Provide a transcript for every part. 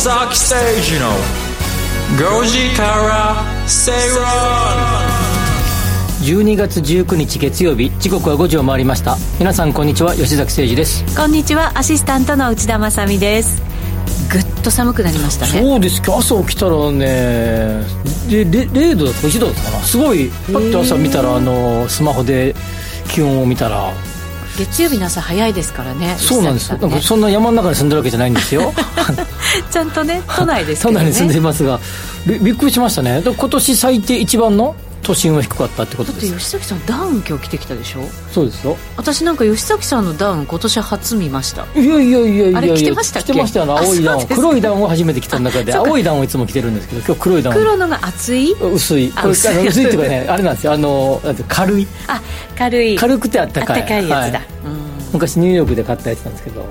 吉崎誠二の5時から正論12月19日月曜日時刻は5時を回りました。皆さんこんにちは。吉崎誠二です。こんにちは。アシスタントの内田まさみです。ぐっと寒くなりましたね。そうです。朝起きたらねで 0, 0度だとか1度だったかな。すごいパッと朝見たらあのスマホで気温を見たら月曜日の朝早いですからねそうなんですよ、ね、なんかそんな山の中に住んでるわけじゃないんですよ。ちゃんとね都内ですけど、ね、都内に住んでいますが。びびっくりしましたね。今年最低一番の都心は低かったってことです。だって吉崎さんダウン今日着てきたでしょ？そうですよ。私なんか吉崎さんのダウン今年初見ました。いやいやいやいやあれ着てましたっけ？着てましたよ。青いダウン黒いダウンを初めて着た中で青いダウンをいつも着てるんですけど今日黒いダウン。黒のが厚い？薄い。これ薄い薄いっていうかね あれなんですよ。あの軽い。あ軽い。軽くてあったかい。あったかいやつだ、はい、昔ニューヨークで買ったやつなんですけど。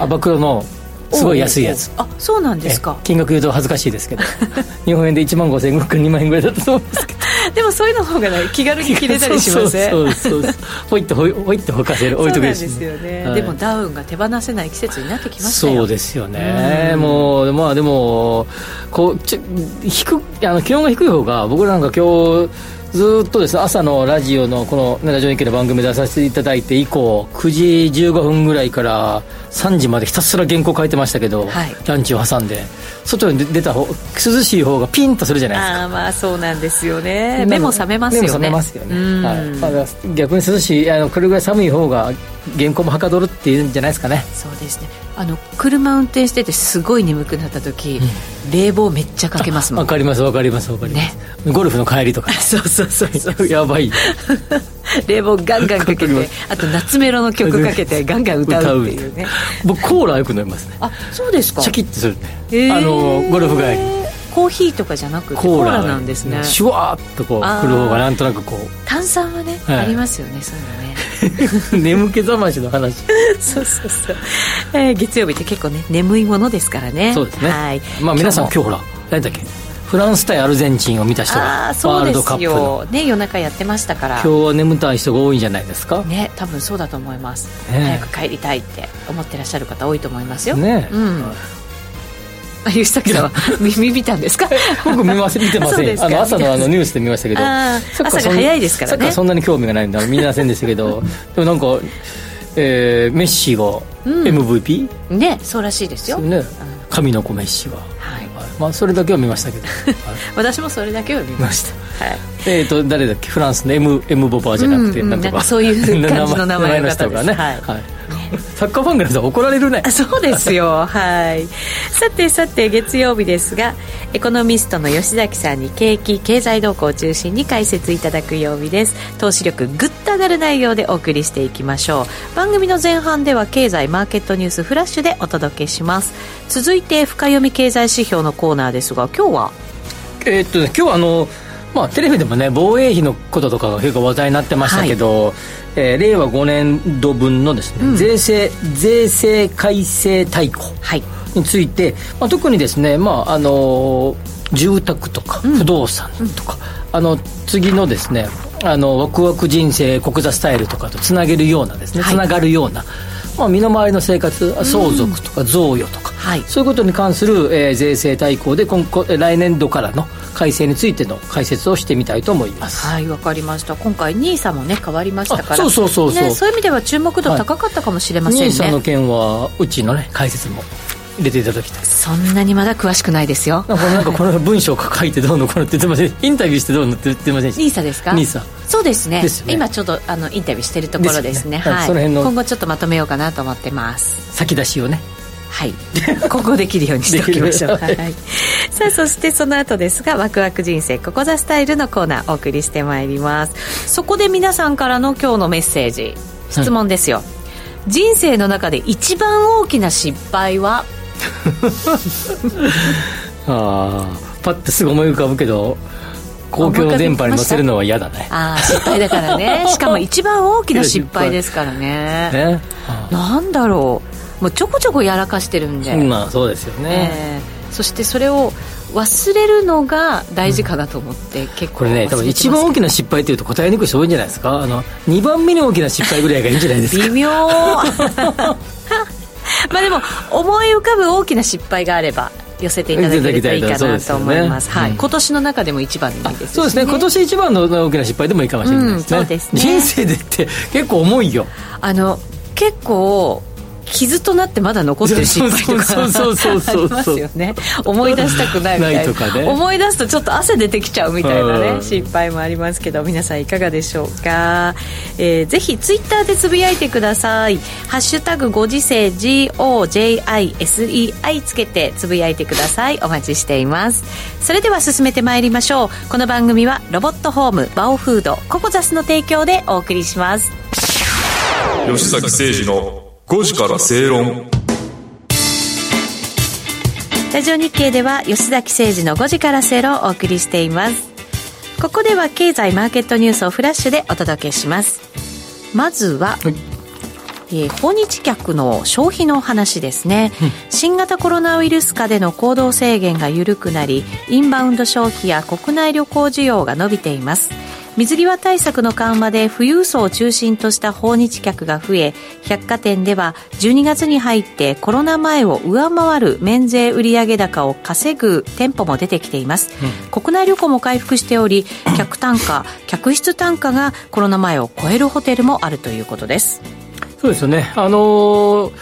アバクロのすごい安いやつ。あそうなんですか。金額言うと恥ずかしいですけど。日本円で1万5000円か2万円ぐらいだったと思うんですけど。でもそういうの方が、ね、気軽に着れたりしませんそうそうそうそう。ほいってほいほいってほかせる置いとくですよね、はい、でもダウンが手放せない季節になってきましたよ。そうですよね。もうまあでもこうち低あの気温が低い方が僕らなんか今日ずっとですね朝のラジオのこの、ね、ラジオ日記の番組出させていただいて以降9時15分ぐらいから3時までひたすら原稿書いてましたけど、はい、ランチを挟んで外に出た方涼しい方がピンとするじゃないですか。あまあそうなんですよね。目も覚めますよね。目も覚めますよね、はい。まあ、逆に涼しいあのこれぐらい寒い方が原稿もはかどるっていうんじゃないですかね。そうですね。あの車運転しててすごい眠くなった時、うん、冷房めっちゃかけますもん。わかりますわかりますわかります、ね、ゴルフの帰りとか。そうそうそうそう。やばい 冷房ガンガンかけてあと夏メロの曲かけて ガンガン歌うっていうね。僕コーラよく飲みますね。あそうですか。シャキッとするね、えー、あのゴルフ帰りコーヒーとかじゃなくてコーラなんですね。シュワーッとこう来る方がなんとなくこう。炭酸はね、はい、ありますよねそういうのね。眠気覚ましの話。そうそうそう、えー、月曜日って結構ね眠いものですからね。そうですね。はい。まあ皆さん今日ほら何だっけ？フランス対アルゼンチンを見た人がワールドカップの。ね夜中やってましたから。今日は眠たい人が多いんじゃないですか？ね多分そうだと思います、ね、早く帰りたいって思ってらっしゃる方多いと思いますよ。ね。うん。吉崎さんは 見見たんですか？僕見ます見てません。あの朝のあのニュースで見ましたけど。朝が早いですからね。そんなに興味がないんだ見ませんでしたけど。でもなんか、えー、メッシが MVP、うん、ねそうらしいですよ、ね、神の子メッシがまあ、それだけは見ましたけど。私もそれだけは見ました、はい、えっ、ー、と誰だっけ？フランスの M, M ボバーじゃなくて、うん、なんとか。そういう 感じの名前の方がね、はい、はい サッカーファンから怒られるね。そうですよ。はい。さてさて月曜日ですがエコノミストの吉崎さんに景気経済動向を中心に解説いただく曜日です。投資力ぐっと上がる内容でお送りしていきましょう。番組の前半では経済マーケットニュースフラッシュでお届けします。続いて深読み経済指標のコーナーですが今日は？えー、っと今日はあのまあ、テレビでもね防衛費のこととかが結構話題になってましたけど、はい、えー、令和5年度分のですね、うん、税制税制改正大綱について、はい、まあ、特にですね、まああの住宅とか不動産とか、うん、あの次のですねあのワクワク人生国座スタイルとかとつなげるようなですね、つながるようなまあ、身の回りの生活相続とか贈与とか、はい、そういうことに関する、えー、税制大綱で今来年度からの改正についての解説をしてみたいと思います。はいわかりました。今回 NISA もね変わりましたから。そうそうそうそう、ね、そういう意味では注目度高かったかもしれませんね、はい、NISA の件はうちのね解説も入れていただきたい。そんなにまだ詳しくないですよ。なんかこの文章書いてどうのこうのって言ってません。インタビューしてどうのって言ってません。ニーサですか？ニーサ。そうですね、ね、今ちょっとあのインタビューしてるところですね、ね、はい、その辺の今後ちょっとまとめようかなと思ってます。先出しをね。はい。今後できるようにしておきましょう、はい、さあそしてその後ですがワクワク人生ここザスタイルのコーナーお送りしてまいります。そこで皆さんからの今日のメッセージ質問ですよ、はい、人生の中で一番大きな失敗は？ああパッてすぐ思い浮かぶけど公共の電波に乗せるのは嫌だね。ああ失敗だからね。しかも一番大きな失敗ですからね。ね。なんだろう。もうちょこちょこやらかしてるんで。まあそうですよね、えー、そしてそれを忘れるのが大事かなと思って、うん、結構これね多分一番大きな失敗というと答えにくい人多いんじゃないですかあの2番目に大きな失敗ぐらいがいいんじゃないですか微妙 まあでも思い浮かぶ大きな失敗があれば寄せていただけるといいかなと思います、ね、はい、うん、今年の中でも一番でいいです、ね、そうですね。今年一番の大きな失敗。でもいいかもしれないですね,、うん、そうですね。人生でって結構重いよ。あの結構傷となってまだ残ってる失敗とかありますよね思い出したくないみたいな、ね、思い出すとちょっと汗出てきちゃうみたいなね失敗もありますけど皆さんいかがでしょうか、えー、ぜひツイッターでつぶやいてください「ハッシュタグご時世 GOJISEI」つけてつぶやいてくださいお待ちしていますそれでは進めてまいりましょうこの番組はロボットホームバオフードココザスの提供でお送りします吉崎誠二の5時から正論。ラジオ日経では吉崎誠二の5時から正論をお送りしています。ここでは経済マーケットニュースをフラッシュでお届けします。まずは、はい。えー、訪日客の消費の話ですね、うん、新型コロナウイルス下での行動制限が緩くなりインバウンド消費や国内旅行需要が伸びています水際対策の緩和で富裕層を中心とした訪日客が増え百貨店では12月に入ってコロナ前を上回る免税売上高を稼ぐ店舗も出てきています、うん、国内旅行も回復しており客単価客室単価がコロナ前を超えるホテルもあるということです。そうですよね。あのー、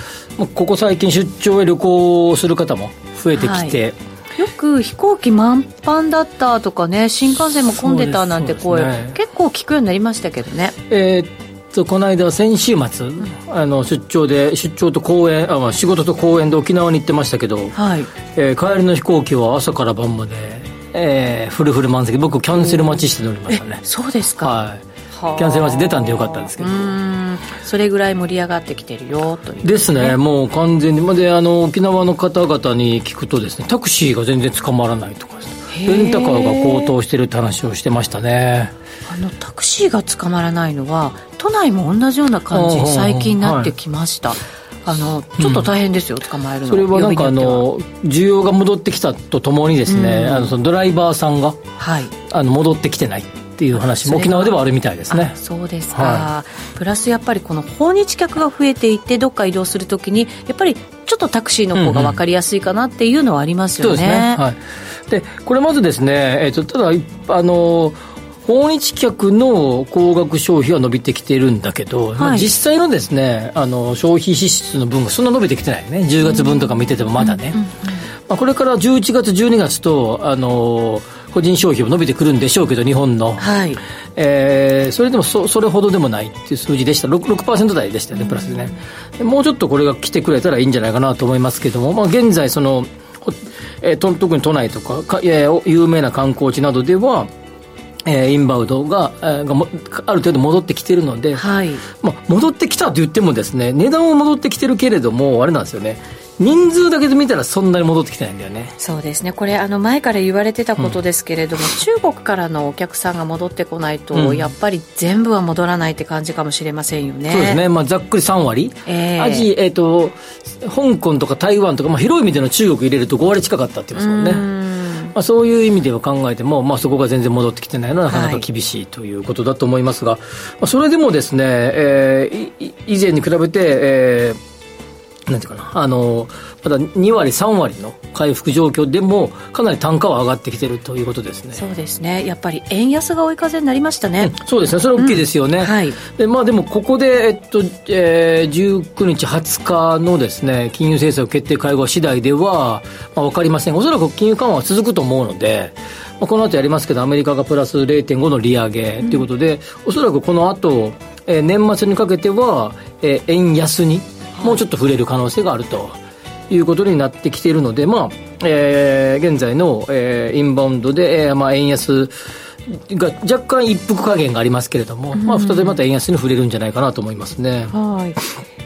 ここ最近出張へ旅行する方も増えてきて、はいよく飛行機満帆だったとかね新幹線も混んでたなんて声、ね、結構聞くようになりましたけどね。えー、っとこの間先週末、うん、あの出張で出張と公演あ、まあ、仕事と公演で沖縄に行ってましたけど、はい。えー、帰りの飛行機は朝から晩まで、えー、フルフル満席。僕キャンセル待ちして乗りましたね。そうですか。はいキャンセル待ち出たんでよかったんですけど。それぐらい盛り上がってきてるよという、ね、ですねもう完全に。であの沖縄の方々に聞くとですねタクシーが全然捕まらないとかレンタカーが高騰してるって話をしてましたね。あのタクシーが捕まらないのは都内も同じような感じに最近なってきました、はい。あのちょっと大変ですよ、うん、捕まえるの。それはなんかあの需要が戻ってきたとともにですね、うん、あのそのドライバーさんが、はい、あの戻ってきてないっていう話も沖縄ではあるみたいですね。そうですか、はい、プラスやっぱりこの訪日客が増えていてどっか移動するときにやっぱりちょっとタクシーの方が分かりやすいかなっていうのはありますよね、うんうん、そうですね、はい、でこれまずですね、えーと、ただあの訪日客の高額消費は伸びてきてるんだけど、はい、まあ、実際のですねあの消費支出の分がそんな伸びてきてないね。10月分とか見ててもまだね、まあ、これから11月12月とあの個人消費も伸びてくるんでしょうけど日本の、はい。えー、それでもそそれほどでもないっていう数字でした。6%, 6台でしたよねプラスでね、うん、もうちょっとこれが来てくれたらいいんじゃないかなと思いますけども、まあ、現在その、えー、特に都内とかか、えー、有名な観光地などではえー、インバウンドが,、えー、がもある程度戻ってきてるので、はい。まあ、戻ってきたと言ってもですね値段は戻ってきてるけれどもあれなんですよね人数だけで見たらそんなに戻ってきてないんだよね。そうですね。これあの前から言われてたことですけれども、うん、中国からのお客さんが戻ってこないと、うん、やっぱり全部は戻らないって感じかもしれませんよね。そうですね、まあ、ざっくり3割、えー、アジ、えーと、香港とか台湾とか、まあ、広い意味での中国入れると5割近かったって言いますもんね。まあ、そういう意味では考えても、まあ、そこが全然戻ってきてないのはなかなか厳しいということだと思いますが、はい、まあ、それでもですね、えー、以前に比べて、えー、なんていうかな。あのまだ2割、3割の回復状況でも、かなり単価は上がってきてるということですね。そうですね、やっぱり円安が追い風になりましたね、うん、そうですね、それは大きいですよね、うん、はい。でまあ、でもここで、えっとえー、19日、20日のですね金融政策決定会合次第では、まあ、分かりません、おそらく金融緩和は続くと思うので、まあ、この後やりますけど、アメリカがプラス0.5の利上げということで、うん、おそらくこの後、えー、年末にかけては、えー、円安にもうちょっと触れる可能性があると。いうことになってきているので、まあえー、現在の、えー、インバウンドで、えーまあ、円安が若干一服加減がありますけれども、うん、まあ、再びまた円安に触れるんじゃないかなと思いますね。はい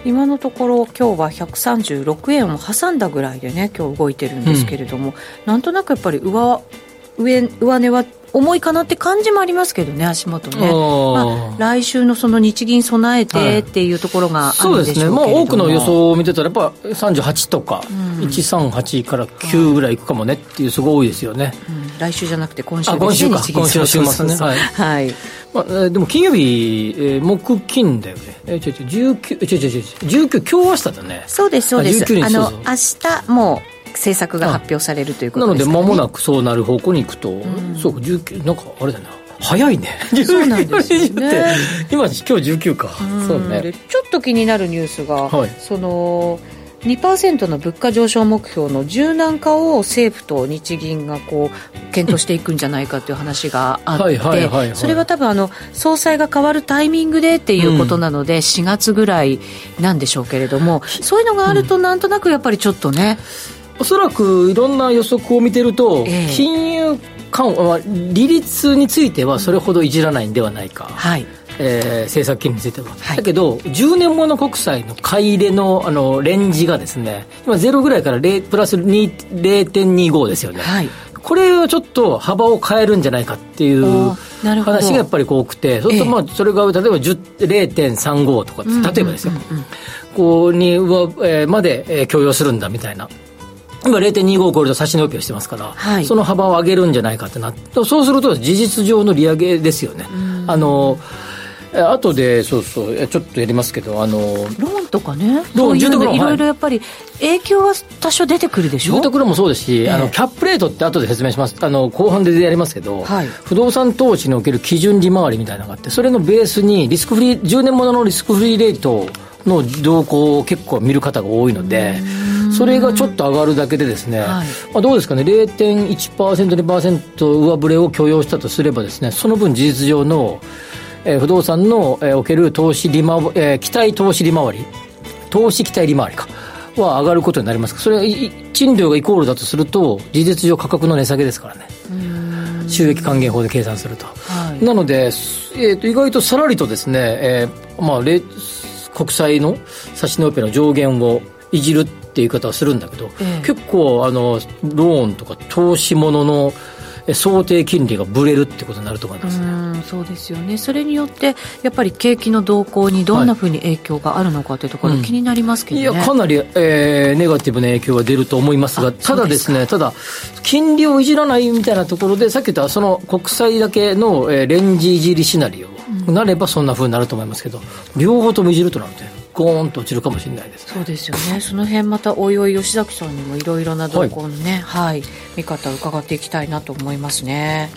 今のところ今日は136円を挟んだぐらいでね今日動いてるんですけれども、うん、なんとなくやっぱり上上上値は重いかなって感じもありますけどね、足元ね。まあ、来週のその日銀備えてっていうところがあるんでしょうけれども、はい、そうですね、まあ、多くの予想を見てたら、やっぱ38とか、うん、138から9ぐらいいくかもねっていう、すごい多いですよね、うん、来週じゃなくて、今週ですね、今週の週末ね。はい、はい。まあ、でも金曜日、えー、木金だよね。えー、違う違う、19、違う違う違う、19、今日明日だね。そうです、そうです。あの、明日、もう、政策が発表されるということですか、ね、なので、まもなくそうなる方向にいくと、うん、そうか、19、なんかあれだな。早いね。そうなんですね。今、今日19か。うそうね。ちょっと気になるニュースが、はい、その、2%の物価上昇目標の柔軟化を政府と日銀がこう検討していくんじゃないかという話があってそれは多分あの総裁が変わるタイミングでっていうことなので、4月ぐらいなんでしょうけれどもそういうのがあるとなんとなくやっぱりちょっとね、おそらくいろんな予測を見てると、えー、金融緩和利率についてはそれほどいじらないんではないか、はい。えー、政策金利については、はい、だけど10年もの国債の買い入れのあのレンジがですね今ゼロぐらいから0プラス0.25ですよね、はい、これをちょっと幅を変えるんじゃないかっていう話がやっぱり多くてそうするとまあそれが例えば0.35とか例えばですよ、こうに、えー、まで許容するんだみたいな今0.25を超えると差し値オペをしてますから、はい、その幅を上げるんじゃないかってなそうすると事実上の利上げですよね。あのあとで、そうそう、ちょっとやりますけど、あのローンとかね、ローン、住宅ローン、い。ろいろやっぱり、影響は多少出てくるでしょ？住宅ローンもそうですし、えー、あのキャップレートって後で説明します、あの後半でやりますけど、はい、不動産投資における基準利回りみたいなのがあって、それのベースに、リスクフリー、10年もののリスクフリーレートの動向を結構見る方が多いので。それがちょっと上がるだけでですね、はい、まあ、どうですかね、0.1%、2%上振れを許容したとすればですね、その分事実上の、えー、不動産の、えー、おける投資利回、えー、期待投資利回り、投資期待利回りか。は上がることになりますそれは賃料がイコールだとすると事実上価格の値下げですからね。収益還元法で計算すると、はい、なので、えーと、意外とさらりとですね、えーまあ、国債の指し値オペの上限をいじるっていう言い方はするんだけど、え結構あのローンとか投資物の想定金利がぶれるってことになると思います。ねそうですよね、それによって、やっぱり景気の動向にどんなふうに影響があるのかというところ、気になりますけど、ね。うん、いや、かなり、えー、ネガティブな影響が出ると思いますが、ただですね、ただ、金利をいじらないみたいなところで、さっき言ったその国債だけの、えー、レンジいじりシナリオなれば、そんなふうになると思いますけど、両方ともいじるとなると。ゴーンと落ちるかもしれないです、ね、そうですよね。その辺またおいおい吉崎さんにもいろいろな動向のね、はい、はい、見方を伺っていきたいなと思いますね。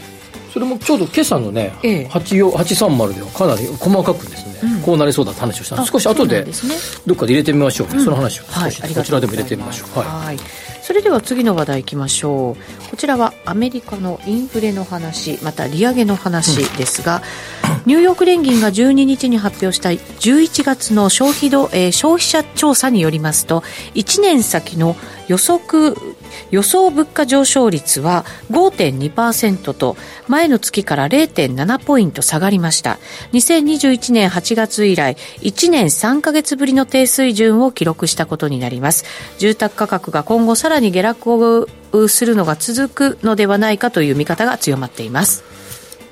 それもちょうど今朝のね、ええ、830ではかなり細かくですね、うん、こうなりそうだって話をした少し後でどっかで入れてみましょう、うん、その話を少し、こちらでも入れてみましょう。はいそれでは次の話題いきましょう。こちらはアメリカのインフレの話また利上げの話ですが、うん、ニューヨーク連銀が12日に発表した11月の消費度、えー、消費者調査によりますと1年先の予測予想物価上昇率は5.2%と前の月から0.7ポイント下がりました。2021年8月以来1年3か月ぶりの低水準を記録したことになります。住宅価格が今後さらに下落をするのが続くのではないかという見方が強まっています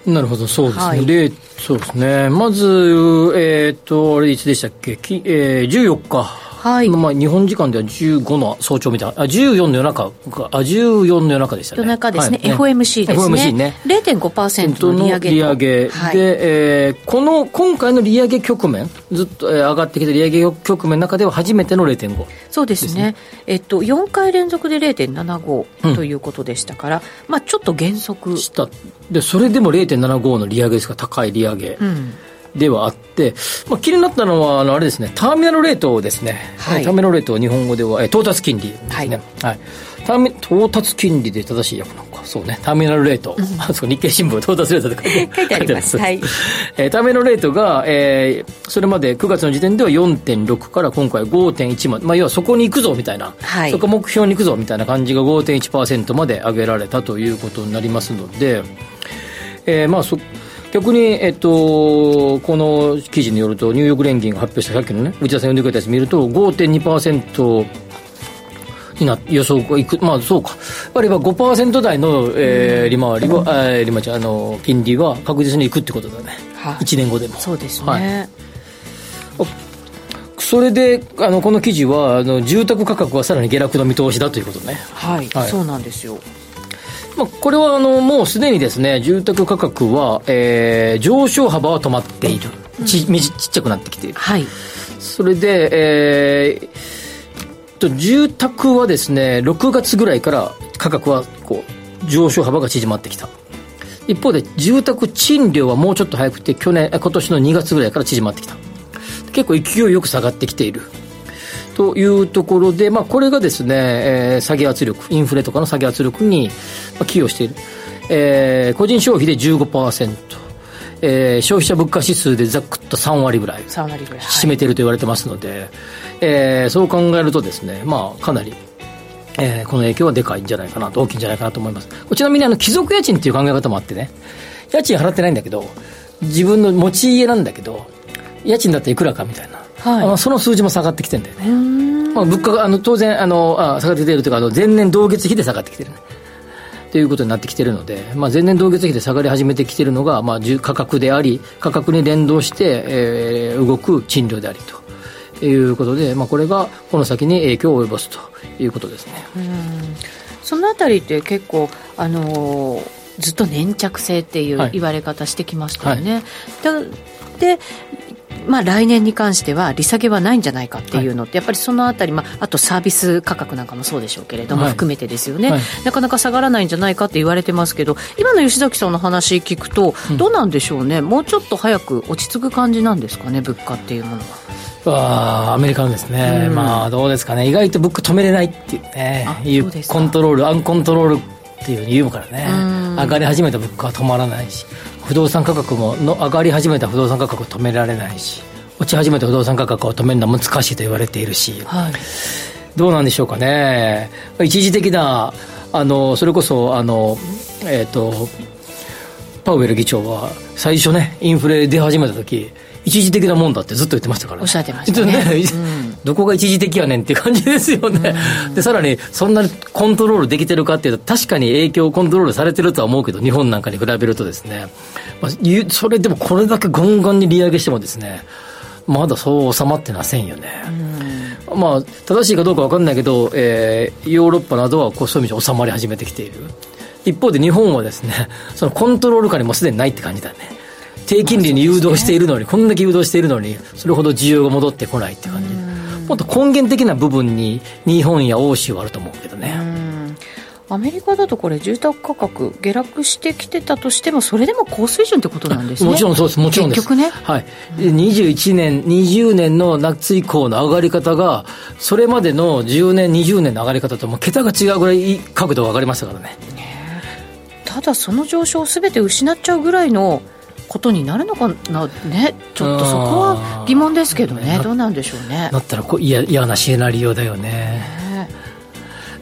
なるほど、そうですね。はい、そうですね。まず、えっ、ー、と、あれいつでしたっけ、きえー、14日。はい、まあ、日本時間では15の早朝みたいな、あ14の夜中あ、14の夜中でしたね。夜中ですね、はい、FOMC ですね。FOMC ね。0.5%の利上げ利上げ、はい、で、えー、この、今回の利上げ局面、ずっと、えー、上がってきた利上げ局面の中では初めての0.5、そうですね。えっと、4回連続で0.75ということでしたから、うん、まあ、ちょっと減速。した。で、それでも0.75の利上げですか、高い利上げ。うんではあって、まあ、気になったのは、あのあれですね、ターミナルレートですね、はい、ターミナルレートは日本語では、え到達金利ですね、はい、はい、ターミ到達金利で正しい訳なのか、そうね、ターミナルレート、うん、日経新聞、到達レートって 書いて書いてあります。はい、えー、ターミナルレートが、えー、それまで9月の時点では4.6から今回5.1まで、まあ、要はそこに行くぞみたいな、はい、そこ目標に行くぞみたいな感じが5.1%まで上げられたということになりますので、えー、まあそ逆に、えっと、この記事によると、ニューヨーク連銀が発表したさっきのね、内田さん呼んでくれたやつ見ると、5.2%、にな予想がいく、まあそうか。あれば5%台の、えー、利回りは、えー、利回りあの、金利は確実にいくってことだね。はい、1年後でも。そうですね。はいそれであのこの記事はあの住宅価格はさらに下落の見通しだということね。はい、はい、そうなんですよ。まあ、これはあのもうすでにですね住宅価格は、えー、上昇幅は止まっている、ちちっちゃくなってきている、はい、それで、えー、と住宅はですね6月ぐらいから価格はこう上昇幅が縮まってきた。一方で住宅賃料はもうちょっと早くて去年今年の2月ぐらいから縮まってきた。結構勢いよく下がってきているというところで、まあ、これがですね、えー、下げ圧力、インフレとかの下げ圧力に寄与している。えー、個人消費で15%。えー、消費者物価指数でざっくっと3割ぐらい3割ぐらい、占めていると言われてますので、えー、そう考えるとですね、まあ、かなり、えー、この影響はでかいんじゃないかなと、大きいんじゃないかなと思います。ちなみにあの、貴族家賃っていう考え方もあってね、家賃払ってないんだけど、自分の持ち家なんだけど、家賃だっていくらかみたいな。はい、その数字も下がってきてるんだよね。まあ、物価があの当然あのあ下がってきてるというかあの前年同月比で下がってきてる、ね、ということになってきてるので、まあ、前年同月比で下がり始めてきてるのが、まあ、価格であり価格に連動して、えー、動く賃料でありと。いうことで、まあ、これがこの先に影響を及ぼすということですね。そのあたりって結構あのーずっと粘着性っていう言われ方してきましたよね。はい。はい、でまあ、来年に関しては利下げはないんじゃないかっていうのって、やっぱりそのあたり、まあ、あとサービス価格なんかもそうでしょうけれども、含めてですよね、なかなか下がらないんじゃないかって言われてますけど、今の吉崎さんの話聞くと、どうなんでしょうね、もうちょっと早く落ち着く感じなんですかね、物価っていうものは。あアメリカのですね、うん、まあどうですかね、意外と物価止めれないっていうね、いうコントロール、アンコントロールっていうふうに言うからね、上がり始めた物価は止まらないし。不動産価格もの上がり始めた不動産価格を止められないし落ち始めた不動産価格を止めるのは難しいと言われているし、はい、どうなんでしょうかね。一時的なあのそれこそあのえっ、ー、とパウエル議長は最初ねインフレ出始めた時一時的なもんだってずっと言ってましたから、ね、おっしゃってましたね、ね。うん、どこが一時的やねんっていう感じですよね、うん、でさらにそんなにコントロールできてるかっていうと確かに影響コントロールされてるとは思うけど日本なんかに比べるとですね、まあ、それでもこれだけガンガンに利上げしてもですねまだそう収まってませんよね、うん、まあ正しいかどうか分かんないけど、えー、ヨーロッパなどはこうそういう意味で収まり始めてきている。一方で日本はですね そのコントロール下にもすでにないって感じだね。低金利に誘導しているのに、こんだけ誘導しているのに、それほど需要が戻ってこないって感じ。で、もっと根源的な部分に日本や欧州はあると思うけどね。アメリカだとこれ住宅価格下落してきてたとしてもそれでも高水準ってことなんですね。もちろんそうですもちろんです。結局ね、はい、21年20年の夏以降の上がり方がそれまでの10年20年の上がり方とも桁が違うぐらい角度が上がりましたからね。ただその上昇を全て失っちゃうぐらいのことになるのかな？ねちょっとそこは疑問ですけどね。どうなんでしょうね。だったらこ嫌嫌なシナリオだよね。ね。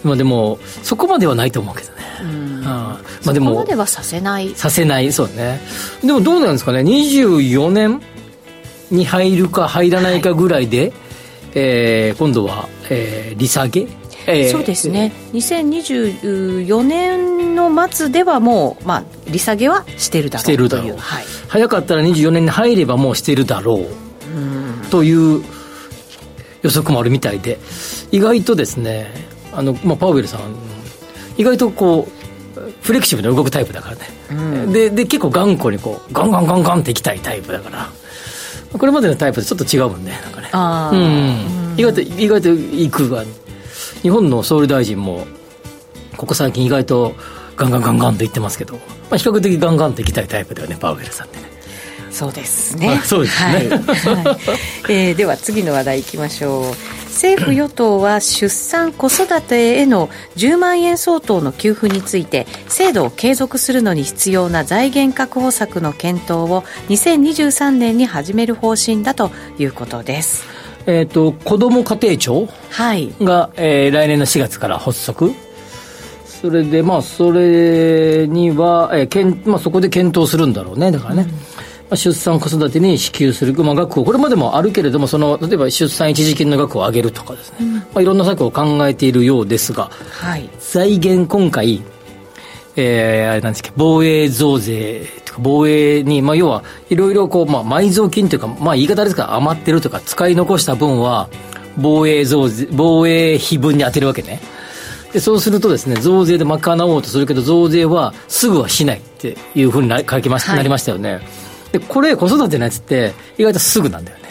まあでもそこまではないと思うけどね、うん。まあ、でもそこまではさせない。させない。そうね。でもどうなんですかね？24年に入るか入らないかぐらいで、はい、えー、今度は、えー、利下げ？えー、そうですね。2024年の末ではもう、まあ、利下げはしてるだろうしてるだろう、はい、早かったら24年に入ればもうしてるだろう。という予測もあるみたいで意外とですねあの、まあ、パウエルさん意外とこうフレキシブルに動くタイプだからね、うん、でで結構頑固にこうガンガンガンガンっていきたいタイプだから。これまでのタイプとちょっと違うもんねなんかね。うん、意外と意外といくが日本の総理大臣もここ最近意外とガンガンガンガンと言ってますけど、まあ、比較的ガンガンといきたいタイプだよねパウエルさんってね。そうですね。そうですね、はい。はい、えー、では次の話題いきましょう。政府与党は出産子育てへの10万円相当の給付について制度を継続するのに必要な財源確保策の検討を2023年に始める方針だということですえっ、ー、と、子ども家庭庁が、はい、えー、来年の4月から発足。それで、まあ、それには、えーけんまあ、そこで検討するんだろうね。だからね。うん出産子育てに支給する、まあ、額を、これまでもあるけれども、その、例えば出産一時金の額を上げるとかですね、うん、まあ、いろんな策を考えているようですが、はい、財源今回、えー、あれなんですけど、防衛増税とか、防衛に、まあ、要は、いろいろこう、まあ、埋蔵金というか、まあ、言い方ですから余ってるとか、使い残した分は、防衛増税、防衛費分に充てるわけね。で、そうするとですね、増税で賄おうとするけど、増税はすぐはしないっていうふうにな書きまし、はい、なりましたよね。で、これ、子育てのやつって、意外とすぐなんだよね。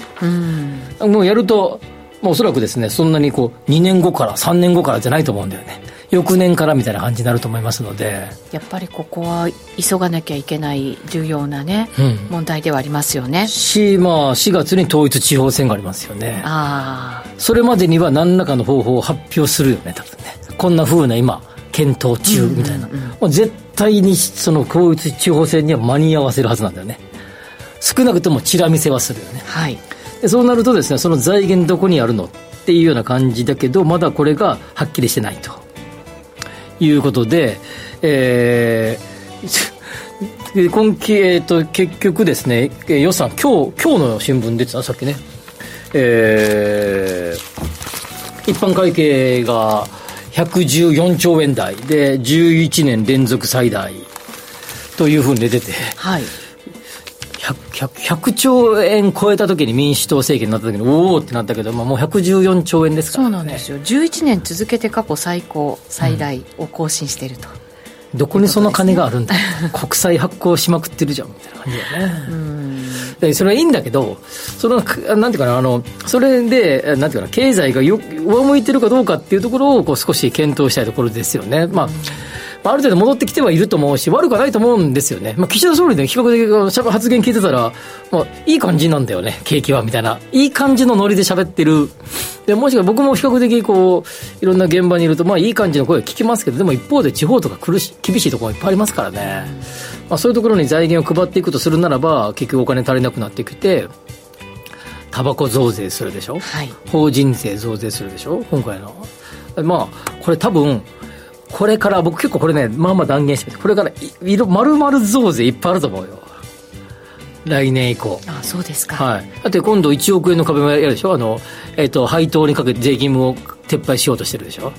うん。もうやると、まあ、おそらくですね、そんなにこう、2年後から、3年後からじゃないと思うんだよね。翌年からみたいな感じになると思いますので。やっぱりここは急がなきゃいけない重要なね、うん、問題ではありますよね。し、まあ、4月に統一地方選がありますよね。ああ。それまでには何らかの方法を発表するよね多分ね。こんなふうな今検討中みたいな、うんうんうん、もう絶対にその統一地方選には間に合わせるはずなんだよね。少なくともチラ見せはするよね。はい。でそうなるとですねその財源どこにあるのっていうような感じだけどまだこれがはっきりしてないということで、えー、今期、えーと、結局ですね、予算、今日今日の新聞出てたさっきね、えー、一般会計が114兆円台で、11年連続最大というふうに出てて、はい、100, 100, 兆円超えた時に民主党政権になった時におおってなったけど、まあ、もう114兆円ですから、ね、そうなんですよ。11年続けて過去最高最大を更新していると、うん、どこにその金があるんだ、国債発行しまくってるじゃんみたいな感じだよね。うん。それはいいんだけどそのなんていうかなあのそれでなんていうかな経済がよ上向いてるかどうかっていうところをこう少し検討したいところですよね。まあ、うんある程度戻ってきてはいると思うし、悪くはないと思うんですよね。まあ、岸田総理で比較的発言聞いてたら、まあ、いい感じなんだよね、景気は、みたいな。いい感じのノリで喋ってる。で、もしか僕も比較的こう、いろんな現場にいると、まあ、いい感じの声聞きますけど、でも一方で地方とか苦し、厳しいところがいっぱいありますからね。まあ、そういうところに財源を配っていくとするならば、結局お金足りなくなってきて、タバコ増税するでしょ、はい、法人税増税するでしょ？今回の。まあ、これ多分、これから僕結構これね、まあまあ断言してこれからいろ、丸々増税いっぱいあると思うよ。来年以降。あそうですか。はい。だって今度1億円の壁もやるでしょ？あの、えっ、ー、と、配当にかけて税金を撤廃しようとしてるでしょ？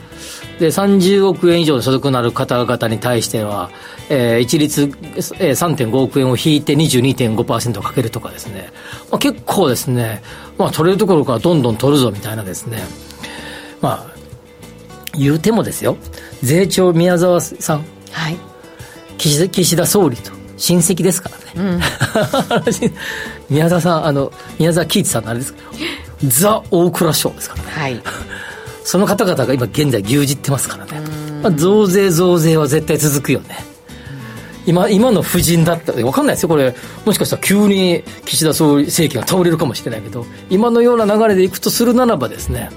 で、30億円以上の所得のある方々に対しては、えー、一律、えー、3.5億円を引いて22.5%かけるとかですね。まあ、結構ですね、まあ取れるところからどんどん取るぞみたいなですね。まあ、言うてもですよ。税調宮沢さん、はい、岸田岸田総理と。親戚ですからね、うん、宮沢さんあの宮沢喜一さんのあれです ザ・大蔵省ですからね、はい、その方々が今現在牛耳ってますからね、まあ、増税増税は絶対続くよね。今今の夫人だったら分かんないですよ。これもしかしたら急に岸田総理政権が倒れるかもしれないけど今のような流れでいくとするならばですね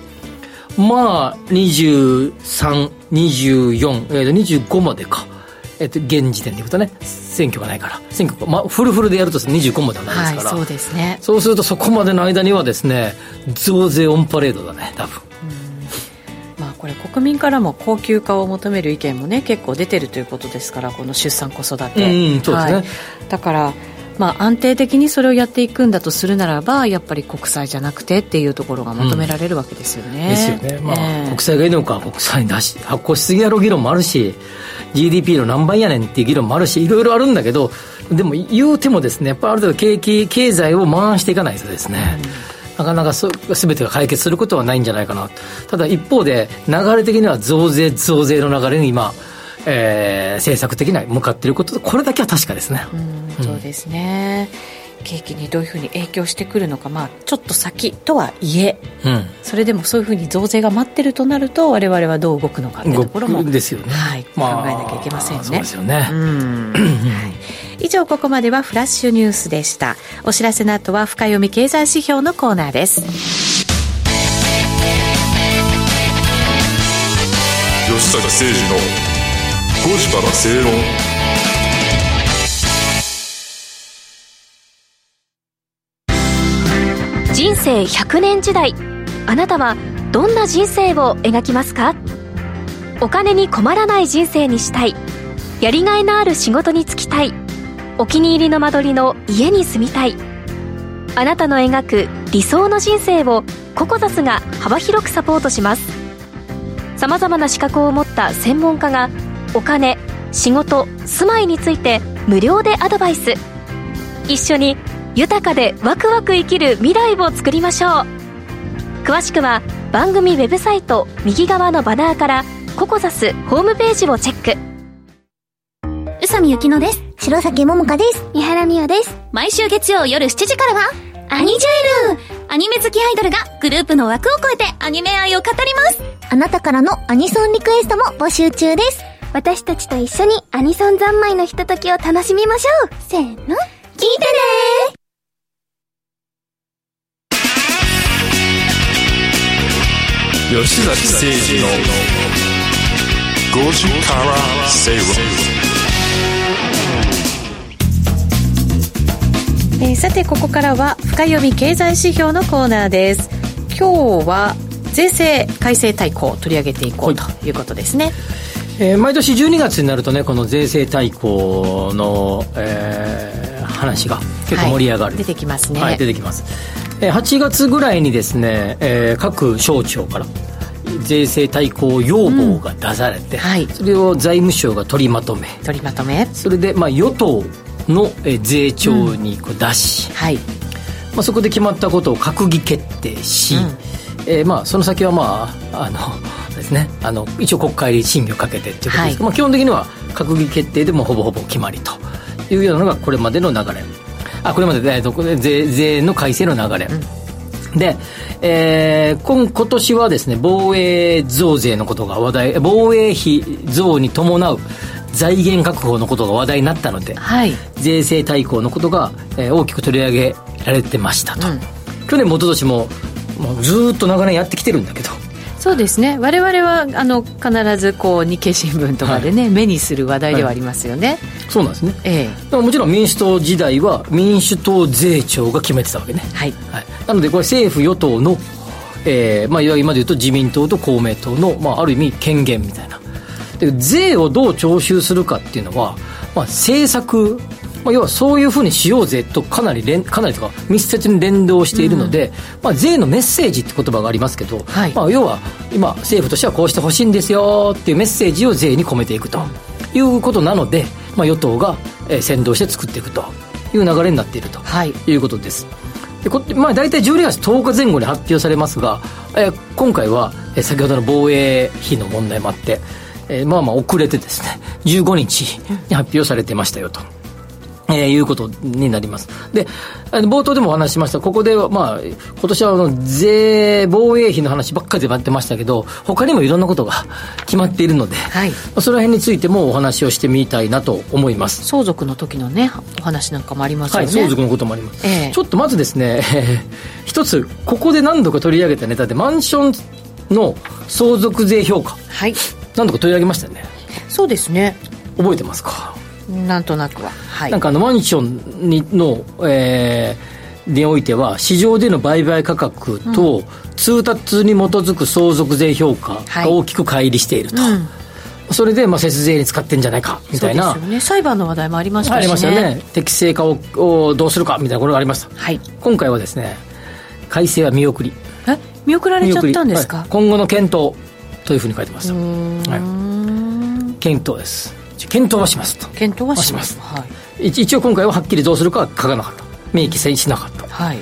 まあ、23、24、えー、25までか。えっ、と、現時点でいくとね、選挙がないから。選挙まあ、フルフルでやると25まではないですから。はい、そうですね。そうするとそこまでの間にはですね、増税オンパレードだね、多分。まあ、これ国民からも高級化を求める意見もね結構出てるということですからこの出産子育て、うん、そうですね、はい、だからまあ、安定的にそれをやっていくんだとするならばやっぱり国債じゃなくてっていうところが求められるわけですよね。うん、ですよね、まあ、えー、国債がいいのか国債出し発行しすぎやろ議論もあるし GDP の何倍やねんっていう議論もあるしいろいろあるんだけどでも言うてもですねやっぱりある程度景気経済を回していかないとですね、うん、なかなかすべてが解決することはないんじゃないかな。ただ一方で流れ的には増税増税の流れに今えー、政策的には向かっていることこれだけは確かですね。うそうですね、景気にどういうふうに影響してくるのか、まあ、ちょっと先とはいえ、うん、それでもそういうふうに増税が待ってるとなると我々はどう動くのかというところもですよね、はいまあ、考えなきゃいけませんね。そうですよね、はい、以上ここまではフラッシュニュースでした。お知らせの後は深読み経済指標のコーナーです。吉坂誠二の5時から正論人生100年時代あなたはどんな人生を描きますかお金に困らない人生にしたい。やりがいのある仕事に就きたい。お気に入りの間取りの家に住みたい。あなたの描く理想の人生をココザスが幅広くサポートします。さまざまな資格を持った専門家がお金仕事住まいについて無料でアドバイス一緒に豊かでワクワク生きる未来を作りましょう詳しくは番組ウェブサイト右側のバナーからココザスホームページをチェック宇佐美ゆきのです。白崎桃香です。三原美代です。毎週月曜夜7時からは、アニジュエルアニメ好きアイドルがグループの枠を超えてアニメ愛を語りますあなたからのアニソンリクエストも募集中です。私たちと一緒にアニソン三昧のひとときを楽しみましょう。せーの、聞いてね。吉崎誠二の5時から正論えーさてここからは深読み経済指標のコーナーです。今日は税制改正大綱を取り上げていこうということですね、えー毎年12月になるとねこの税制大綱の、えー話が結構盛り上がる、はい出てきますね。はい出てきます、えー8月ぐらいにですね、えー各省庁から税制大綱要望が出されて、はい。それを財務省が取りまとめ。取りまとめ。それで、まあ、与党の、えー税調にこう出し、はい。まあ、そこで決まったことを閣議決定し、えーまあ、その先はまああのですね。あの一応国会に審議をかけてっていうことですけど、はい。まあ、基本的には閣議決定でもほぼほぼ決まりと。いうようなのがこれまでの流れ。あこれまでねどこで税税の改正の流れ、で、えー今今年はですね防衛増税のことが話題防衛費増に伴う財源確保のことが話題になったので、はい。税制大綱のことが、えー大きく取り上げられてましたと、うん。去年も一昨年ももうずーっと長年やってきてるんだけどそうですね。我々はあの必ずこう日経新聞とかでね、目にする話題ではありますよね、そうなんですね。えでももちろん民主党時代は民主党税調が決めてたわけね、えはい。はい、なのでこれ政府与党の、えーまあ、いわゆる今で言うと自民党と公明党の、まあ、ある意味権限みたいな。で税をどう徴収するかっていうのは、まあ、政策、まあ、要はそういうふうにしようぜとかなり連かなりとか密接に連動しているので、まあ、税のメッセージって言葉がありますけど、はいまあ、要は今政府としてはこうしてほしいんですよっていうメッセージを税に込めていくということなので、まあ、与党が、えー先導して作っていくという流れになっているとはいいうことです。でこまあ、大体12月10日前後に発表されますが、えー今回は、えー先ほどの防衛費の問題もあって、えーまあまあ遅れてですね15日に発表されてましたよと。えーいうことになります。で、冒頭でもお話ししました、ここでは、まあ、今年はあの税、防衛費の話ばっかりで待ってましたけど、他にもいろんなことが決まっているので、はい。まあその辺についてもお話をしてみたいなと思います。相続の時のねお話なんかもありますよね、はい、相続のこともあります、ええ。ちょっとまずですね、え ー一つここで何度か取り上げたネタでマンションの相続税評価。はい。何度か取り上げましたよね。そうですね。覚えてますか、なんとなくは。はい。なんかあのマンションにの、えーにおいては市場での売買価格と通達に基づく相続税評価が大きく乖離していると、うん。それでまあ節税に使ってんじゃないかみたいな。そうですよね。裁判の話題もありましたしね。ありましたよね。適正化ををどうするかみたいなことがありました。はい。今回はですね改正は見送り。え？見送られちゃったんですか、はい。今後の検討というふうに書いてます。うーん。はい。検討です検討はしますと。検討はします。しはい。一一応今回ははっきりどうするかは書かなかった。明記しなかった。はい。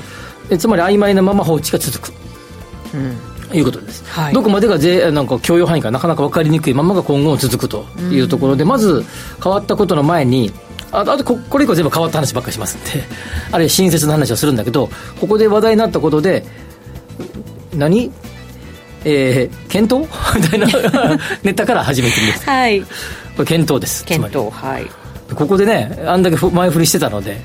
でつまり曖昧なまま放置が続く。うん。ということです、はい。どこまでが税なんか許容範囲かなかなか分かりにくいままが今後も続くというところで、まず変わったことの前にああとここれ以降全部変わった話ばっかりしますんで あるいは親切な話をするんだけどここで話題になったことで何？えー、検討？みたいな ネタから始めてみます。はい検討です。検討はい。りここでねあんだけふ前振りしてたので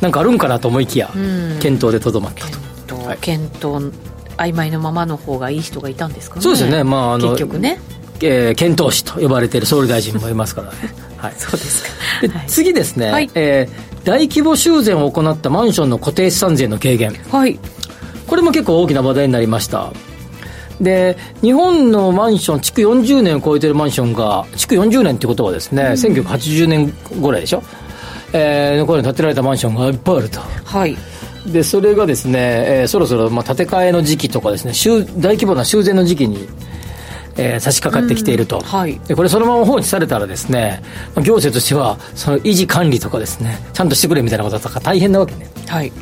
なんかあるんかなと思いきやん。検討でとどまったと。検討、はい。検討曖昧のままの方がいい人がいたんですかね。そうですよね。まああの結局ね。えー検討士と呼ばれている総理大臣もいますから。ね、はい、そうですか。ではい。次ですね、はい。えー大規模修繕を行ったマンションの固定資産税の軽減。はい。これも結構大きな話題になりましたで日本のマンション築40年を超えてるマンションが築40年ってことはですね、1980年ぐらいでしょ？えー、の頃に建てられたマンションがいっぱいあると。はい。でそれがですね、えーそろそろまあ建て替えの時期とかですね修大規模な修繕の時期に、えー差し掛かってきていると、はい。でこれそのまま放置されたらですねまあ行政としてはその維持管理とかですねちゃんとしてくれみたいなこととか大変なわけね。はい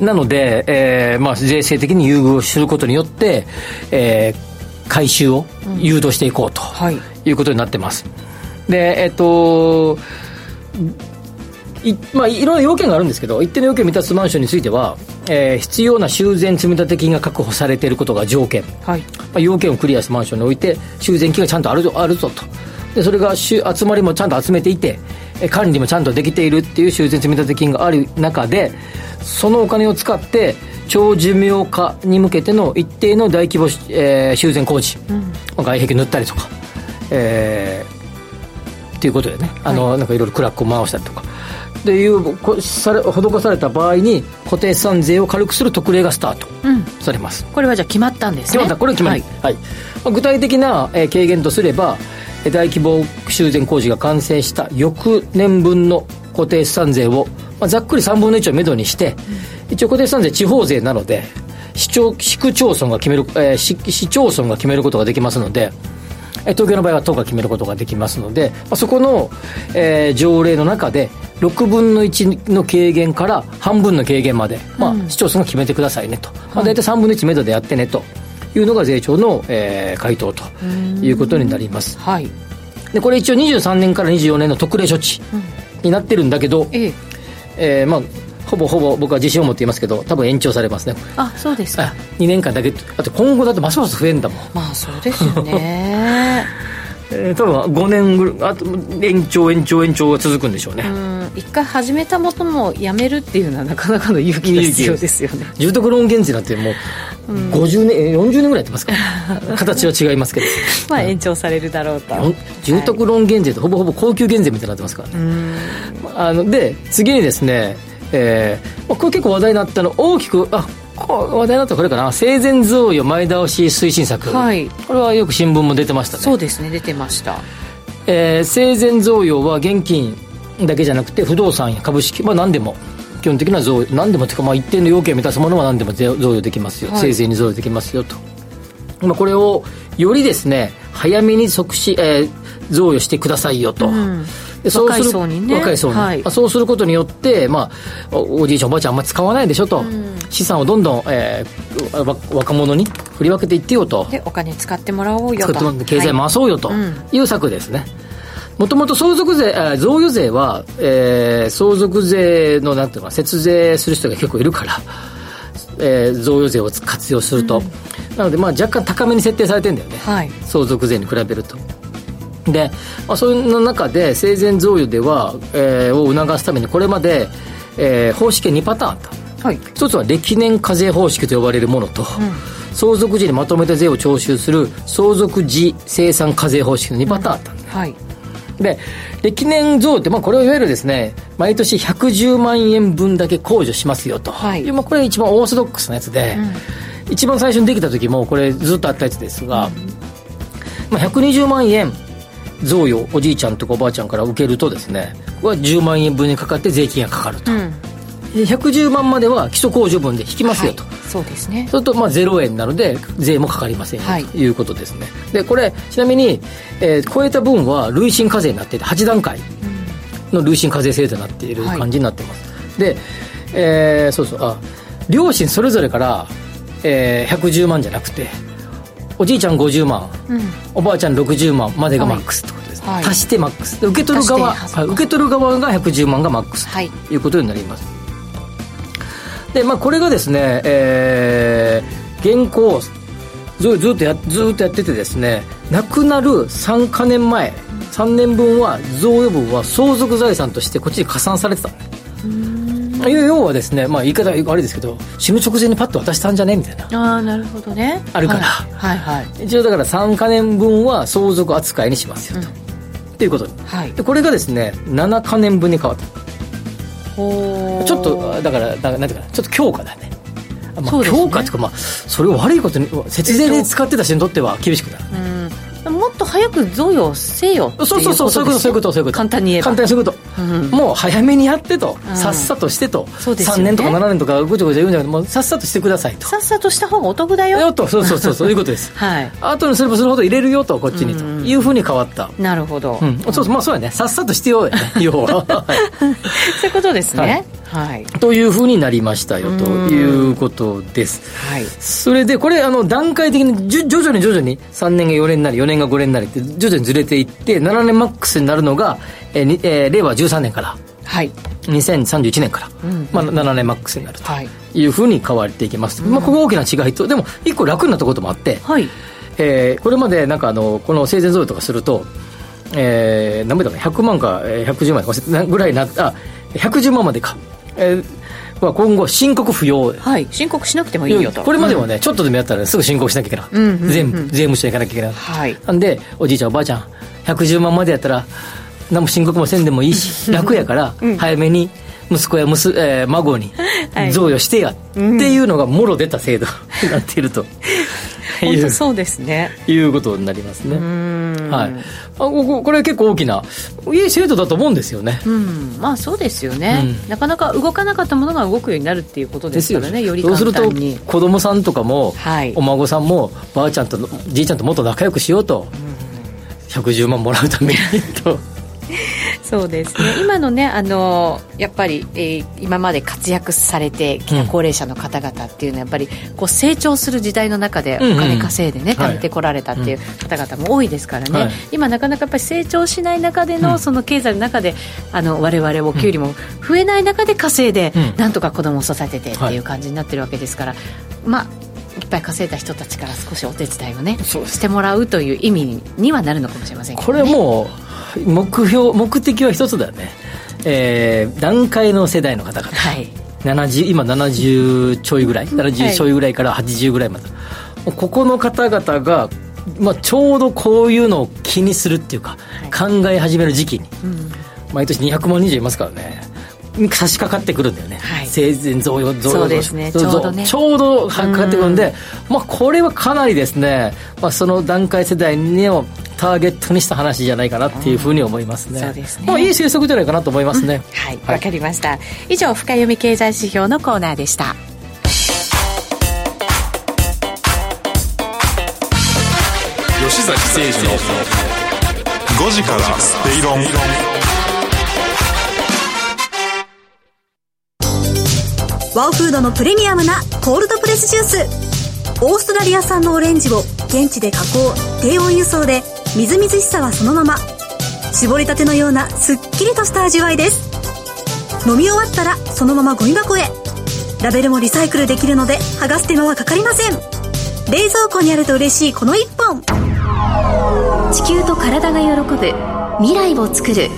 なので、えーまあ、税制的に優遇をすることによって、えー回収を誘導していこうと、はい。い、うことになってます。でえっ、とい,、まあ、いろんな要件があるんですけど一定の要件を満たすマンションについては、えー必要な修繕積立金が確保されていることが条件、はい。まあ、要件をクリアしたマンションにおいて修繕金がちゃんとあるぞあるぞと。でそれが集まりもちゃんと集めていてえ管理もちゃんとできているっていう修繕積立金がある中でそのお金を使って長寿命化に向けての一定の大規模し、えー修繕工事、まあ外壁塗ったりとか、えーっていうことでね。あの、なんかいろいろクラックを回したりとか。っていうこされ施された場合に固定資産税を軽くする特例がスタートうん。されます、これはじゃあ決まったんですね。決まった。これ決まり、はい。はい。まあ具体的な、えー軽減とすればえー大規模修繕工事が完成した翌年分の固定資産税を、まあ、ざっくり3分の1をめどにして、一応固定資産税地方税なので市町市区町村が決める、えー市市町村が決めることができますのでえー東京の場合は都が決めることができますので、まあ、そこの、えー条例の中で6分の1の軽減から半分の軽減まで、まあ、市町村が決めてくださいねと、まあ、大体3分の1めどでやってねというのが税調の、えー回答ということになります。はいでこれ一応23年から24年の特例処置になってるんだけど、ええ。えーまあほぼほぼ僕は自信を持っていますけど多分延長されますねあそうですか。あ2年間だけ。あと今後だってますます増えんだもん。まあそうですよね。えー多分5年ぐらいあと延長延長延長が続くんでしょうね、うん一回始めたものもやめるっていうのはなかなかの勇気が必要ですよね。住宅ローン減税なんてもう50年、えー40年ぐらいやってますから。形は違いますけど。まあ延長されるだろうと。住宅ローン減税ってほぼほぼ高級減税みたいになってますから。ね、あので次にですね、えーまあこれ結構話題になったの大きくあ話題になったのこれかな。生前贈与前倒し推進策、はい。これはよく新聞も出てましたね。そうですね出てました。えー生前贈与は現金だけじゃなくて不動産や株式まあ何でも基本的な贈与何でもというかまあ一定の要件を満たすものは何でも贈与できますよ、はい。生前に贈与できますよと、まあ、これをよりですね早めに即死、えー贈与してくださいよと、ん。でそうする若い層にね。若い層に、はい。まあそうすることによって、まあ、おおじいちゃんおばあちゃんあんま使わないでしょと、資産をどんどん、えーわ若者に振り分けていってよと。でお金使ってもらおうよと。経済回そうよとうん。いう策ですね。もともと相続税、あ贈与税は、えー相続税のなんていうのか節税する人が結構いるから、えー贈与税を活用すると、なのでまあ若干高めに設定されてんだよね、はい。相続税に比べると。で、まあ、そういう中で生前贈与では、えーを促すためにこれまで、えー方式が2パターンあった。はい。一つは歴年課税方式と呼ばれるものと、相続時にまとめて税を徴収する相続時生産課税方式の2パターンあったんだ、はいで歴年贈与って、まあ、これをいわゆるですね毎年110万円分だけ控除しますよと、はい。まあ、これ一番オーソドックスなやつで、一番最初にできた時もこれずっとあったやつですが、まあ、120万円贈与おじいちゃんとかおばあちゃんから受けるとですねこれは10万円分にかかって税金がかかると、うん。で110万までは基礎控除分で引きますよと、そうですね。それとまあ0円なので税もかかりませんよはい。ということですね、でこれちなみに、えー超えた分は累進課税になっていて8段階の累進課税制度になっているはい。感じになってます、で、えーそうそうあ両親それぞれから、えー110万じゃなくておじいちゃん50万、おばあちゃん60万までがマックスとですね、はい。足してマックス。で受け取る側、受け取る側が110万がマックスはい。ということになりますでまあこれがですね、えー、現行ずずっとやずっとやっててですね亡くなる3か年前3年分は贈与分は相続財産としてこっちに加算されてたのね。要はですね、まあ、言い方あれですけど死ぬ直前にパッと渡したんじゃね？みたいな。ああなるほどね。あるから。はい。はいはい。一応だから3か年分は相続扱いにしますよと、っていうこと。にはい。でこれがですね7か年分に変わったちょっとだからだなんていうかなちょっと強化だね。まあ、強化っていうかまあそれを悪いことに節税で使ってた人にとっては厳しくなる、うん。もっと早く贈与せよっていうそうそうそうそういうことそういうことそういうこと。簡単に言えば。簡単にそういうこともう早めにやってと、さっさとしてと、そうですよね。3年とか7年とかごちゃごちゃ言うんじゃなくてもうさっさとしてくださいと。さっさとした方がお得だよ。よとそうそうそう そういうことです。はい。後にすればするほど入れるよとこっちにと。いうふうに変わった。なるほど、うん、そうそうまあそうやね。さっさとしてよやね。要は。は いそういうことですね。はい。というふうになりましたよということです。はい。それでこれあの段階的に徐々に徐々に3年が4年になり4年が5年になりって徐々にずれていって7年マックスになるのが、えーにえー令和13年から。はい。2031年から、まあ、7年マックスになると。はい。いうふうに変わっていきます、まあ、ここ大きな違いとでも一個楽になったこともあって、はい。えーこれまでなんかあのこの生前贈与とかすると、えー、何倍だか100万かえー110万かぐらいになった110万までか、えーまあ、今後申告不要。はい。申告しなくてもいいよと。これまではね、ちょっとでもやったらすぐ申告しなきゃいけなかった、うんうんうん。全部税務署行かなきゃいけない、はい。なんでおじいちゃんおばあちゃん110万までやったら何も申告もせんでもいいし楽やから、早めに息子やむす、えー孫にはい。贈与してや、っていうのがもろ出た制度 になっていると。本当そうですね。いうことになりますね。はい。あこここれ結構大きないい制度だと思うんですよね、うん。まあそうですよね、なかなか動かなかったものが動くようになるっていうことですからねより簡そうすると単に子供さんとかも、はい。お孫さんもばあちゃんとじいちゃんともっと仲良くしようと、110万もらうためにと そうですね。今のねあのやっぱり、えー今まで活躍されてきた高齢者の方々っていうのはやっぱりこう成長する時代の中でお金稼いでね、うんうん貯めてこられたっていう方々も多いですからね、はい。今なかなかやっぱり成長しない中での、その経済の中であの我々お給料も増えない中で稼いで、うん。なんとか子供を育ててってはい。いう感じになってるわけですから、まあぱい稼いだ人たちから少しお手伝いをねしてもらうという意味にはなるのかもしれませんけど、こね、れもう目標目的は一つだよね、えー段階の世代の方々。はい。70今70ちょいぐらい？70ちょいぐらいから80ぐらいまで、ここの方々が、まあ、ちょうどこういうのを気にするっていうか、考え始める時期に、毎年200万人以上いますからね差し掛かってくるんだよね、はい。生前贈与贈与そうですね。ちょうどね。ちょうどかかってくるんで、まあ、これはかなりですね、まあ、その段階世代をターゲットにした話じゃないかなっていうふうに思いますね、そうですね。まあ、いい推測じゃないかなと思いますね、はい、わ、かりました。以上、深読み経済指標のコーナーでした。吉崎誠二の5時から正論ワオフードのプレミアムなコールドプレスジュース。オーストラリア産のオレンジを現地で加工低温輸送でみずみずしさはそのまま。絞りたてのようなすっきりとした味わいです。飲み終わったらそのままゴミ箱へ。ラベルもリサイクルできるので剥がす手間はかかりません。冷蔵庫にあると嬉しいこの一本。地球と体が喜ぶ未来を作る。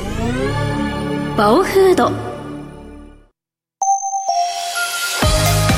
バオフード。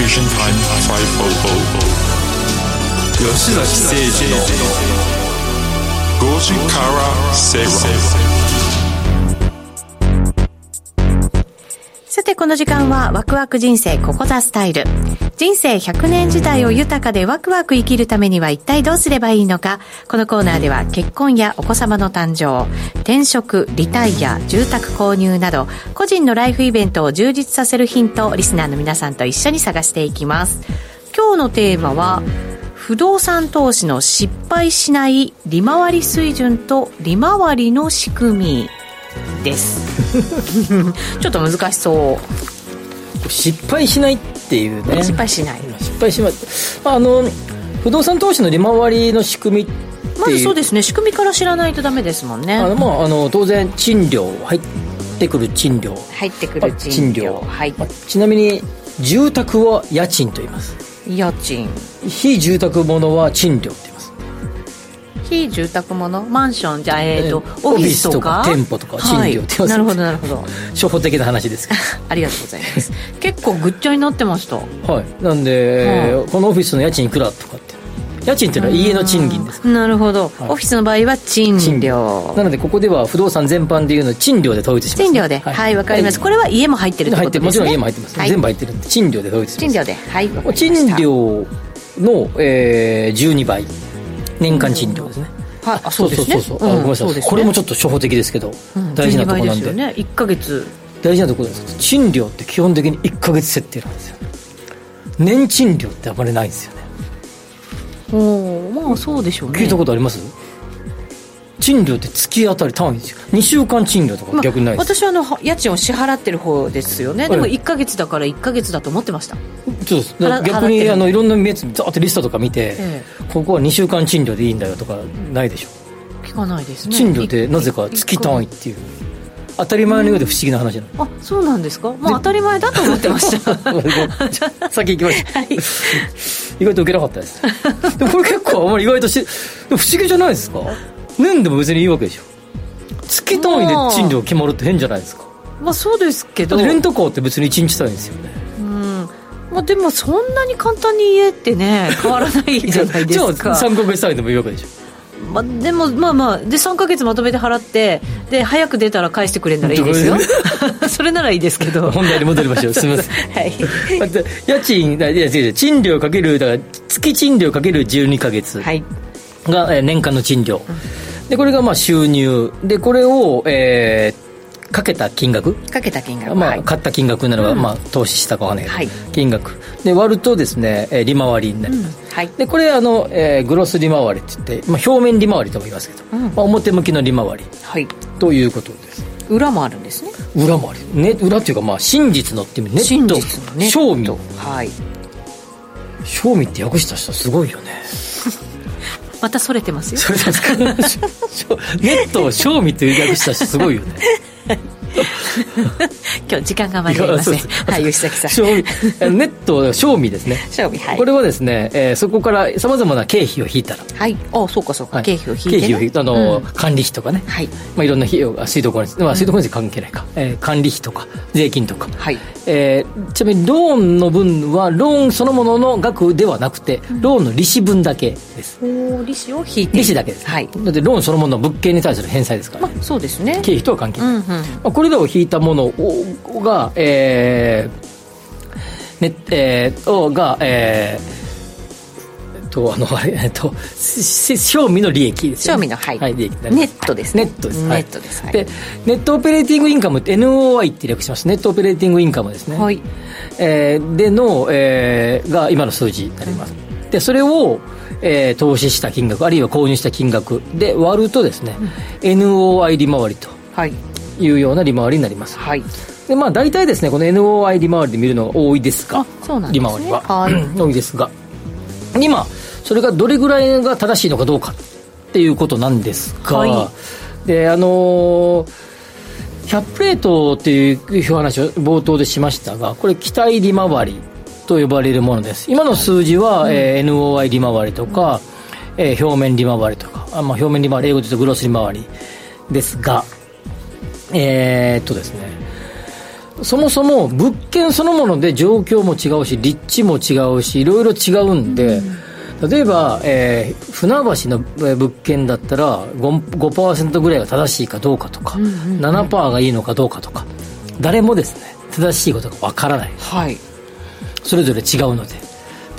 Accurate Confusion Time 500吉崎誠二の5時さて、この時間はワクワク人生ここザスタイル。人生100年時代を豊かでワクワク生きるためには一体どうすればいいのか。このコーナーでは結婚やお子様の誕生、転職、リタイア、住宅購入など、個人のライフイベントを充実させるヒントをリスナーの皆さんと一緒に探していきます。今日のテーマは、不動産投資の失敗しない利回り水準と利回りの仕組みです。ちょっと難しそう。失敗しないっていうね。失敗しない。失敗しますあの不動産投資の利回りの仕組みまずそうですね。仕組みから知らないとダメですもんね。あの、まあ、あの当然賃料入ってくる賃料。入ってくる賃料。はい。まあちなみに住宅は家賃と言います。家賃。非住宅物は賃料って言い住宅ものマンションじゃあえっ、ー、と、えー、オフィスとか？店舗とか賃料ってはい、なるほどなるほど。初歩的な話ですけど。ありがとうございます。結構ぐっちゃになってました？はい。なんで、はこのオフィスの家賃いくらとかって。家賃っていうのは家の賃金ですなるほど、はい、オフィスの場合は賃料。なのでここでは不動産全般でいうの賃料で統一します、ね、賃料で。はい。わ、かります、これは家も入ってるってことですね。もちろん家も入ってます、全部入ってるんで賃料で統一します。賃料で。はい賃料の、えー、12倍年間賃料ですね、はい、あそうですね。そうそうそう、う。ん、ごめんなさい、ね、これもちょっと初歩的ですけど、うん、大事なところなんで。でね。1か月。大事なところです賃料って基本的に1か月設定なんですよ年賃料ってあまりないんですよね。おおまあそうでしょうね。聞いたことあります？賃料って月当たり単位ですよ。2週間賃料とか逆にないです、まあ、私はあの家賃を支払ってる方ですよね。でも1か月だから1か月だと思ってました。そうです。逆にあのいろんなやつざーってリストとか見て、ええ、ここは2週間賃料でいいんだよとかないでしょ。聞かないですね。賃料ってなぜか月単位っていう。当たり前のようで不思議な話なの、あそうなんですか？まあ当たり前だと思ってました。先行きました、はい、意外と受けなかったです。でもこれ結構あまり意外とし不思議じゃないですか？年でも別にいいわけでしょ。月単位で賃料決まるって変じゃないですか。まあそうですけど。レンタカーって別に1日単位ですよね。まあ、でもそんなに簡単に家ってね 変わらないじゃないですか。じゃあ3か月単位でもいいわけでしょ。まあ、でもまあまあで3か月まとめて払ってで早く出たら返してくれるならいいですよ。それならいいですけど。本題に戻りましょう。すみません。はい。家賃いや違う賃料かけるだから月賃料かける12か月が、はい、年間の賃料、でこれがまあ収入。でこれをえーかけた金額。かけた金額。まあ、買った金額なのか、まあ、投資したかわかんない。けど、はい、金額。で割るとですね利回りになります、うん、はい、でこれあの、えー、グロス利回りって言って、まあ、表面利回りとも言いますけど、うん、まあ、表向きの利回り、はい、ということです。裏もあるんですね。裏もある、ね、裏っていうかまあ真実のっていうネット。のネ賞味。はい。賞味って訳した人すごいよねまたそれてますよ。それですか？ネットを賞味という略した人すごいよね。今日時間が間に合いません。はい吉崎さん。ネット賞味ですね。賞味はい。これはですね、えー、そこからさまざまな経費を引いたら。はい。あそうかそうか、はい、経費を引いて、ね、経費をあの、うん、管理費とかね、はい。まあ、いろんな費用が水道光熱、まあ、水道光熱関係ないか、うん、えー、管理費とか税金とか、はい。えー、ちなみにローンの分はローンそのものの額ではなくて、うん、ローンの利子分だけです。お利子を引いて。利子だけです、はい、だってローンそのものの物件に対する返済ですから、まあ、そうですね。経費とは関係ない、うんうん。まあ、これらを引いたものが、えー、ね、えー、が、えー、と、あの、あれ、えっと、賞味の利益ですよ、ね。賞味の、はい。はい、利益ネットです、ね、ネットです。ネットです。はい、で、ネットオペレーティングインカムって NOI って略します。ネットオペレーティングインカムですね。はい。えー、での、えー、が今の数字になります。で、それを、えー、投資した金額、あるいは購入した金額で割るとですね、うん、NOI 利回りと。はい。いうような利回りになります。はい。でまあ大体ですねこの NOI 利回りで見るのが多いですが、そうなんです、ね、利回りは、はい、多いですが。今それがどれぐらいが正しいのかどうかっていうことなんですが、はい、であのーキャップレートっていう話を冒頭でしましたがこれ期待利回りと呼ばれるものです。今の数字は、はい、えー、NOI 利回りとか、うん、えー、表面利回りとかあ、まあ、表面利回り英語で言うとグロス利回りですがえー、っとですね。そもそも物件そのもので状況も違うし立地も違うしいろいろ違うんで、うん、例えば、えー、船橋の物件だったら 5%, 5ぐらいが正しいかどうかとか、うんうんうん、7%がいいのかどうかとか誰もですね正しいことがわからない、はい、それぞれ違うので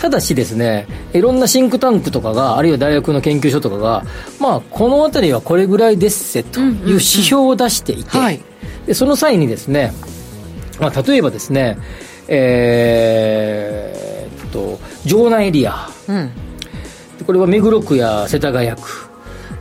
ただしですねいろんなシンクタンクとかがあるいは大学の研究所とかがまあこの辺りはこれぐらいですせという指標を出していて、うんうんうんはい、でその際にですね、まあ、例えばですねえー、っと城南エリア、うん、これは目黒区や世田谷区、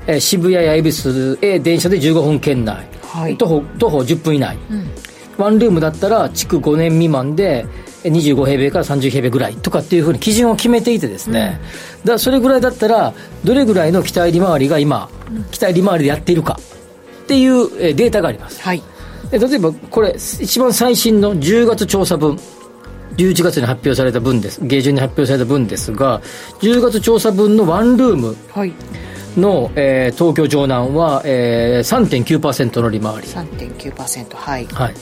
えー、渋谷や恵比寿へ電車で15分圏内、はい、徒歩徒歩10分以内、うん、ワンルームだったら築5年未満で25平米から30平米ぐらいとかっていうふうに基準を決めていてですね、うん、だそれぐらいだったらどれぐらいの期待利回りが今、期待利回りでやっているかっていうデータがあります、はい、で例えばこれ一番最新の10月調査分11月に発表された分です下旬に発表された分ですが10月調査分のワンルームの、えー、東京城南は、えー、3.9%の利回り。3.9%はい、はい、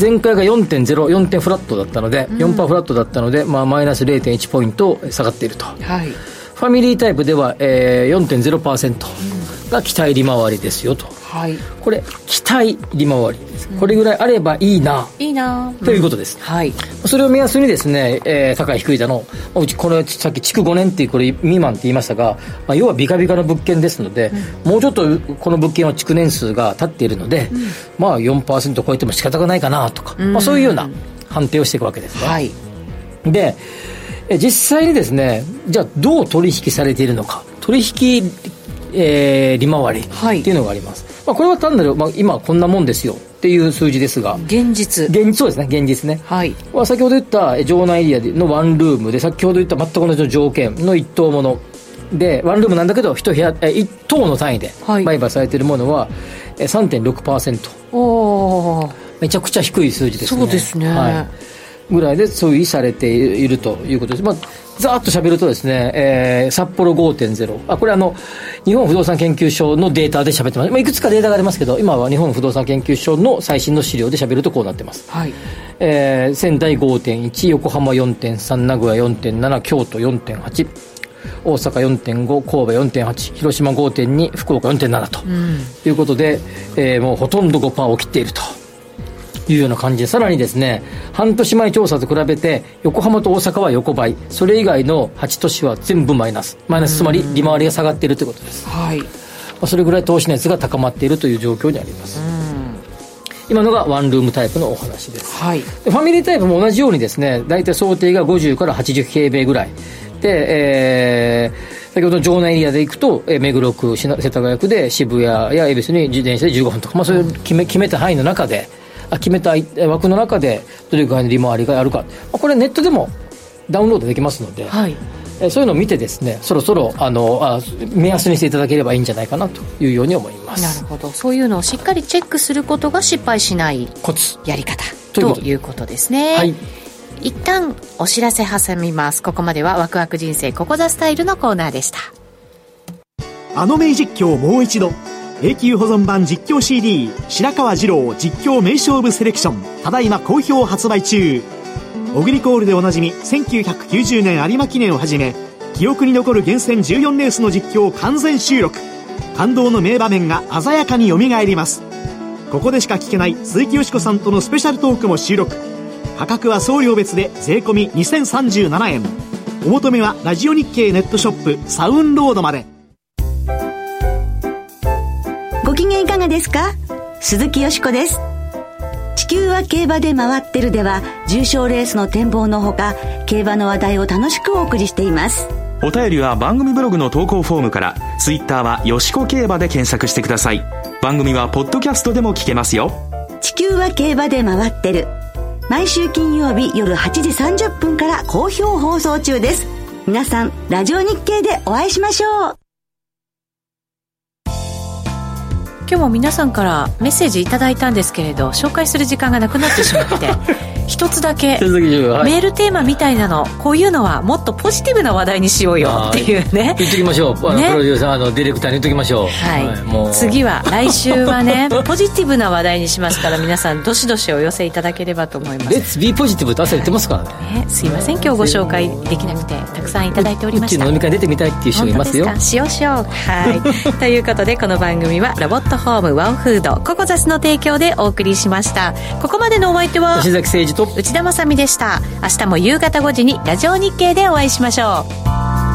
前回が4.04点フラットだったので、うん、4%フラットだったので、まあ、マイナス0.1ポイント下がっていると、はい、ファミリータイプでは、えー、4.0%が期待利回りですよと、はい、これ期待利回りです、これぐらいあればいいな、いいな。ということです、はい、それを目安にですね、えー、高い低いだのうちこれさっき築5年っていうこれ未満って言いましたが、まあ、要はビカビカの物件ですので、うん、もうちょっとこの物件は築年数が経っているので、うん、まあ4%超えても仕方がないかなとか、うん、まあ、そういうような判定をしていくわけですね、はい、で実際にですねじゃあどう取引されているのか。取引えー、利回りっていうのがあります、はい、まあ、これは単なる、まあ、今こんなもんですよっていう数字ですが。現実。現実そうですね。現実ね。はい。先ほど言った城内エリアのワンルームで先ほど言った全く同じの条件の一棟もの。でワンルームなんだけど一部屋一棟の単位で売買されているものは、3.6%おおめちゃくちゃ低い数字ですね。そうですね、はいぐらいでそういうされているということです。まあざーっと喋るとですね、えー、札幌5.0。あ、これあの、日本不動産研究所のデータで喋ってます。まあ、いくつかデータがありますけど、今は日本不動産研究所の最新の資料で喋るとこうなってます。はい。えー、仙台5.1、横浜4.3、名古屋4.7、京都4.8。大阪4.5、神戸4.8、広島5.2、福岡4.7と、うん、いうことで、えー、もうほとんど5%を切っていると。いうような感じで、さらにですね、半年前調査と比べて、横浜と大阪は横ばい、それ以外の8都市は全部マイナス。マイナス、つまり利回りが下がっているということです。はい。まあ、それぐらい投資熱が高まっているという状況にあります。今のがワンルームタイプのお話です。はい。ファミリータイプも同じようにですね、大体想定が50から80平米ぐらい。で、えー、先ほどの城内エリアで行くと、えー、目黒区、世田谷区で渋谷や恵比寿に自転車で15分とか、まあ、そういう決め決めた範囲の中で、決めた枠の中でどれぐらいの利回りがあるか、これネットでもダウンロードできますので、はい、そういうのを見てですねそろそろあのあ目安にしていただければいいんじゃないかなというように思います。なるほど。そういうのをしっかりチェックすることが失敗しないコツ。やり方。ということ。ですね。はい。一旦お知らせ挟みます。ここまではワクワク人生ここザスタイルのコーナーでした。あの名実況もう一度永久保存版実況 CD 白川二郎実況名勝負セレクションただいま好評発売中。オグリコールでおなじみ1990年有馬記念をはじめ記憶に残る厳選14レースの実況を完全収録。感動の名場面が鮮やかによみがえります。ここでしか聞けない鈴木よしこさんとのスペシャルトークも収録。価格は送料別で税込2037円。お求めはラジオ日経ネットショップサウンロードまで。機嫌いかがですか？鈴木よしこです。地球は競馬で回ってるでは、重賞レースの展望のほか、競馬の話題を楽しくお送りしています。お便りは番組ブログの投稿フォームから、ツイッターはよしこ競馬で検索してください。番組はポッドキャストでも聞けますよ。地球は競馬で回ってる。毎週金曜日夜8時30分から好評放送中です。皆さん、ラジオ日経でお会いしましょう。今日も皆さんからメッセージいただいたんですけれど紹介する時間がなくなってしまって 一つだけメールテーマみたいなのこういうのはもっとポジティブな話題にしようよっていうね。言っときましょう、ね、プロデューサーのディレクターに言っときましょう。はい、はい、次は来週はね ポジティブな話題にしますから皆さんどしどしお寄せいただければと思います。レッツビーポジティブって朝言ってますからね、ね、すいません。今日ご紹介できなくてたくさんいただいておりました。飲み会出てみたいっていう人いますよ。しようしよう。はい。ということでこの番組はロボットホームワンフードココザスの提供でお送りしました。ここまでのお相手は吉崎誠二と内田まさみでした。明日も夕方5時にラジオ日経でお会いしましょう